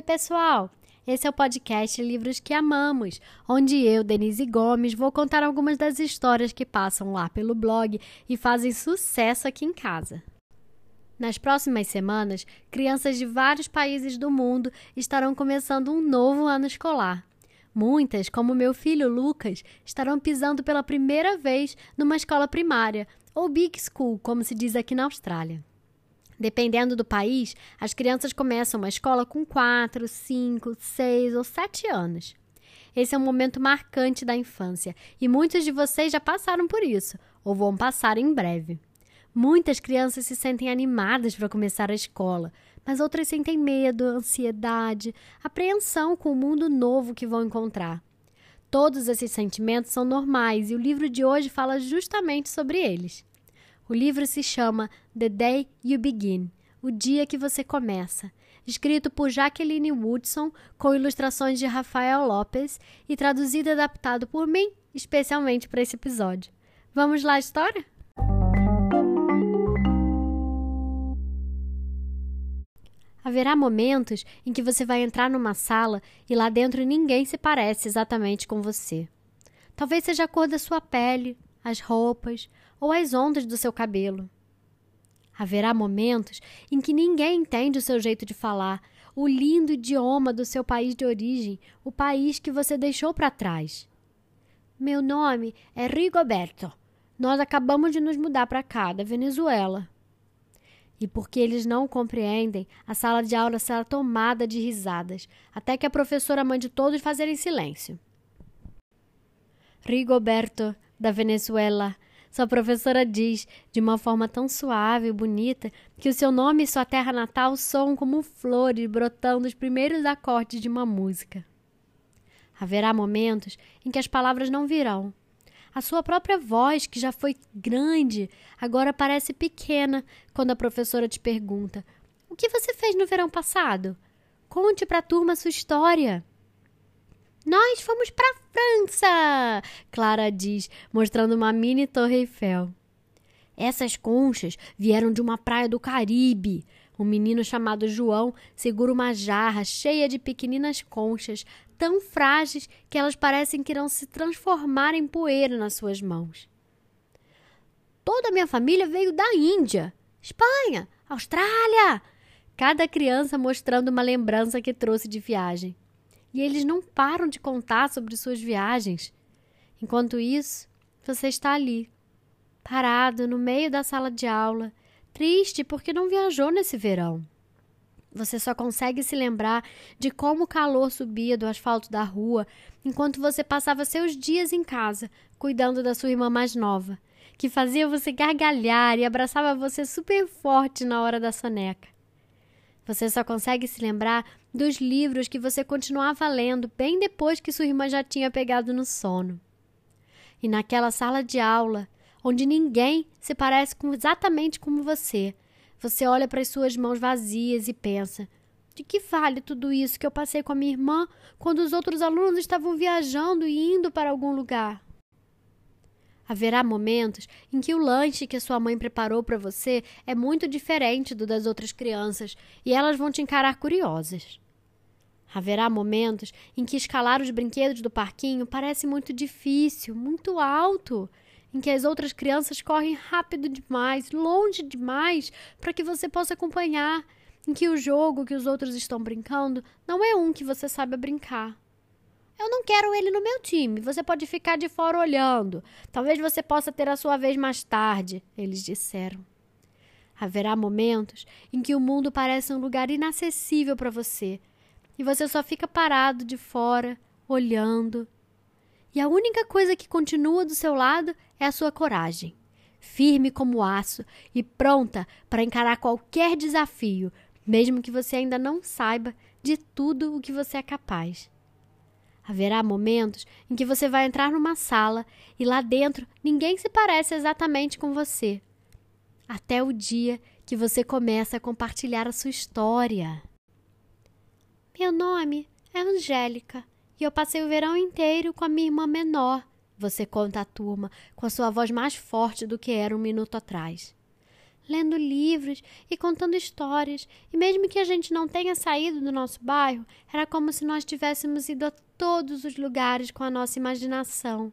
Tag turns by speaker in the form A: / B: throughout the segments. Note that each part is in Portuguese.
A: Oi, pessoal! Esse é o podcast Livros que Amamos, onde eu, Denise Gomes, vou contar algumas das histórias que passam lá pelo blog e fazem sucesso aqui em casa. Nas próximas semanas, crianças de vários países do mundo estarão começando um novo ano escolar. Muitas, como meu filho Lucas, estarão pisando pela primeira vez numa escola primária, ou Big School, como se diz aqui na Austrália. Dependendo do país, as crianças começam uma escola com 4, 5, 6 ou 7 anos. Esse é um momento marcante da infância e muitos de vocês já passaram por isso ou vão passar em breve. Muitas crianças se sentem animadas para começar a escola, mas outras sentem medo, ansiedade, apreensão com o mundo novo que vão encontrar. Todos esses sentimentos são normais e o livro de hoje fala justamente sobre eles. O livro se chama The Day You Begin O Dia que Você Começa, escrito por Jacqueline Woodson, com ilustrações de Rafael Lopes e traduzido e adaptado por mim, especialmente para esse episódio. Vamos lá, história? Haverá momentos em que você vai entrar numa sala e lá dentro ninguém se parece exatamente com você. Talvez seja a cor da sua pele, as roupas ou as ondas do seu cabelo. Haverá momentos em que ninguém entende o seu jeito de falar, o lindo idioma do seu país de origem, o país que você deixou para trás. Meu nome é Rigoberto. Nós acabamos de nos mudar para cá, da Venezuela. E porque eles não compreendem, a sala de aula será tomada de risadas, até que a professora mande todos fazerem silêncio. Rigoberto, da Venezuela. Sua professora diz, de uma forma tão suave e bonita, que o seu nome e sua terra natal soam como flores brotando os primeiros acordes de uma música. Haverá momentos em que as palavras não virão. A sua própria voz, que já foi grande, agora parece pequena quando a professora te pergunta: O que você fez no verão passado? Conte para a turma sua história. Nós fomos para França! Clara diz, mostrando uma mini Torre Eiffel. Essas conchas vieram de uma praia do Caribe. Um menino chamado João segura uma jarra cheia de pequeninas conchas, tão frágeis que elas parecem que irão se transformar em poeira nas suas mãos. Toda a minha família veio da Índia, Espanha, Austrália. Cada criança mostrando uma lembrança que trouxe de viagem e eles não param de contar sobre suas viagens. Enquanto isso, você está ali, parado no meio da sala de aula, triste porque não viajou nesse verão. Você só consegue se lembrar de como o calor subia do asfalto da rua enquanto você passava seus dias em casa, cuidando da sua irmã mais nova, que fazia você gargalhar e abraçava você super forte na hora da soneca. Você só consegue se lembrar dos livros que você continuava lendo bem depois que sua irmã já tinha pegado no sono. E naquela sala de aula, onde ninguém se parece com exatamente como você, você olha para as suas mãos vazias e pensa: de que vale tudo isso que eu passei com a minha irmã quando os outros alunos estavam viajando e indo para algum lugar? Haverá momentos em que o lanche que sua mãe preparou para você é muito diferente do das outras crianças e elas vão te encarar curiosas. Haverá momentos em que escalar os brinquedos do parquinho parece muito difícil, muito alto, em que as outras crianças correm rápido demais, longe demais, para que você possa acompanhar, em que o jogo que os outros estão brincando não é um que você saiba brincar. Eu não quero ele no meu time. Você pode ficar de fora olhando. Talvez você possa ter a sua vez mais tarde, eles disseram. Haverá momentos em que o mundo parece um lugar inacessível para você e você só fica parado de fora, olhando. E a única coisa que continua do seu lado é a sua coragem, firme como aço e pronta para encarar qualquer desafio, mesmo que você ainda não saiba de tudo o que você é capaz. Haverá momentos em que você vai entrar numa sala e lá dentro ninguém se parece exatamente com você. Até o dia que você começa a compartilhar a sua história. Meu nome é Angélica e eu passei o verão inteiro com a minha irmã menor. Você conta à turma com a sua voz mais forte do que era um minuto atrás. Lendo livros e contando histórias. E mesmo que a gente não tenha saído do nosso bairro, era como se nós tivéssemos ido a todos os lugares com a nossa imaginação.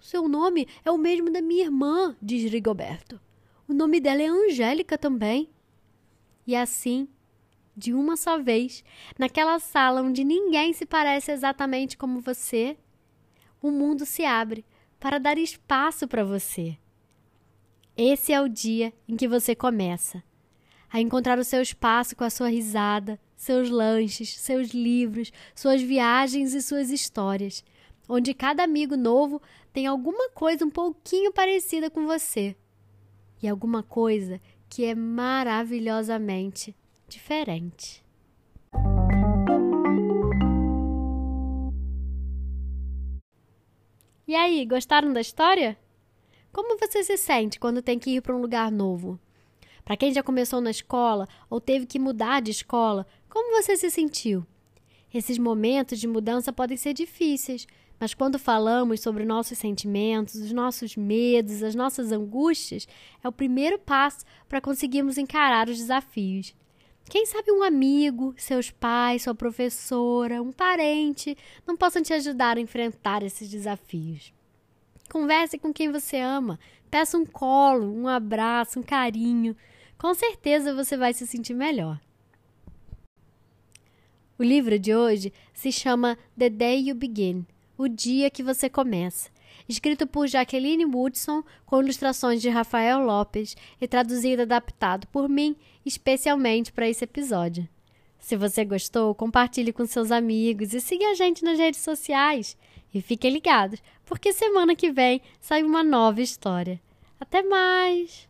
A: Seu nome é o mesmo da minha irmã, diz Rigoberto. O nome dela é Angélica também. E assim, de uma só vez, naquela sala onde ninguém se parece exatamente como você, o mundo se abre para dar espaço para você. Esse é o dia em que você começa a encontrar o seu espaço com a sua risada, seus lanches, seus livros, suas viagens e suas histórias, onde cada amigo novo tem alguma coisa um pouquinho parecida com você e alguma coisa que é maravilhosamente diferente. E aí, gostaram da história? Como você se sente quando tem que ir para um lugar novo? Para quem já começou na escola ou teve que mudar de escola, como você se sentiu? Esses momentos de mudança podem ser difíceis, mas quando falamos sobre nossos sentimentos, os nossos medos, as nossas angústias, é o primeiro passo para conseguirmos encarar os desafios. Quem sabe um amigo, seus pais, sua professora, um parente não possam te ajudar a enfrentar esses desafios. Converse com quem você ama, peça um colo, um abraço, um carinho. Com certeza você vai se sentir melhor. O livro de hoje se chama The Day You Begin o Dia que Você Começa, escrito por Jaqueline Woodson, com ilustrações de Rafael Lopes e traduzido e adaptado por mim, especialmente para esse episódio. Se você gostou, compartilhe com seus amigos e siga a gente nas redes sociais. E fiquem ligados, porque semana que vem sai uma nova história. Até mais!